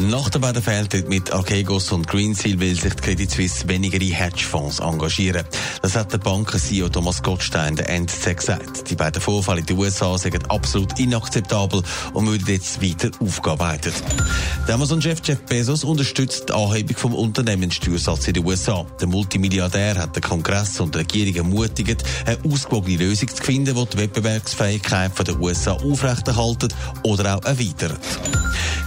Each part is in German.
Nach der beiden Fehltritt mit Archegos und Greensill will sich die Credit Suisse weniger in Hedgefonds engagieren. Das hat der Banken-CEO Thomas Gottstein der NZZ gesagt. Die beiden Vorfälle in den USA sind absolut inakzeptabel und würden jetzt weiter aufgearbeitet. Der Amazon-Chef Jeff Bezos unterstützt die Anhebung vom Unternehmenssteuersatz in den USA. Der Multimilliardär hat den Kongress und die Regierung ermutigt, eine ausgewogene Lösung zu finden, die die Wettbewerbsfähigkeit der USA aufrechterhalten oder auch erweitert.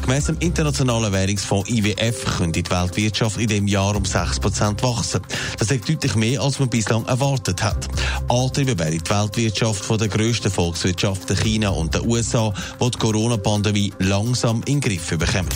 Gemäss dem Internationalen Währungsfonds IWF könnte die Weltwirtschaft in diesem Jahr um 6% wachsen. Das ist deutlich mehr, als man bislang erwartet hat. Antriebe wäre die Weltwirtschaft von der grössten Volkswirtschaften China und der USA, die die Corona-Pandemie langsam in den Griff bekommen.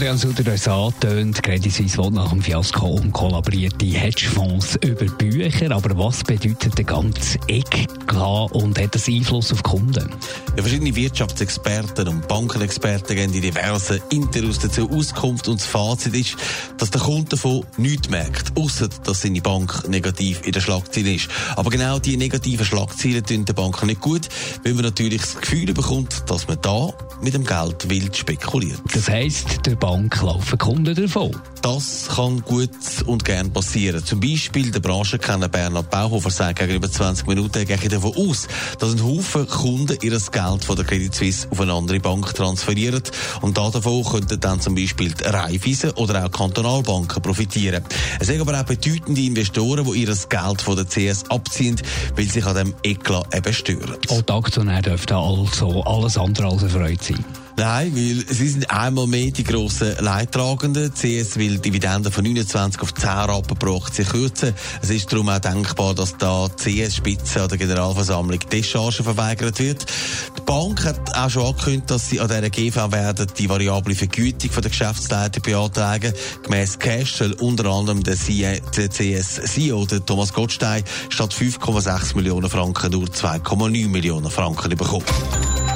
Adrian Sutter hat es angetönt, Credit Suisse will nach dem Fiasko um kollaborierte Hedgefonds über Bücher. Aber was bedeutet der ganze Eklat und hat das Einfluss auf Kunden? Ja, verschiedene Wirtschaftsexperten und Bankenexperten geben in diversen Interviews dazu Auskunft und das Fazit ist, dass der Kunde davon nichts merkt, außer dass seine Bank negativ in der Schlagzeile ist. Aber genau die negativen Schlagzeilen tun der Bank nicht gut, weil man natürlich das Gefühl bekommt, dass man da mit dem Geld wild spekuliert. Das heisst, der Bank laufen Kunden davon. Das kann gut und gern passieren. Zum Beispiel der Branchenkenner Bernhard Bauhofer sagt gegenüber 20 Minuten, er geht davon aus, dass ein Haufen Kunden ihr Geld von der Credit Suisse auf eine andere Bank transferieren. Und davon könnten dann zum Beispiel die Raiffeisen oder auch Kantonalbanken profitieren. Es sind aber auch bedeutende Investoren, die ihr Geld von der CS abziehen, weil sich an dem Eklat eben stören. Auch die Aktionäre dürften also alles andere als erfreut sein. Nein, weil sie sind einmal mehr die grossen Leidtragenden. Die CS will Dividenden von 29 auf 10 Rappen pro Aktie kürzen. Es ist darum auch denkbar, dass da die CS-Spitze an der Generalversammlung Descharge verweigert wird. Die Bank hat auch schon angekündigt, dass sie an dieser GV werden die variable Vergütung der Geschäftsleitung beantragen. Gemäss Cash soll unter anderem der, CS-CEO, Thomas Gottstein, statt 5,6 Millionen Franken nur 2,9 Millionen Franken bekommen.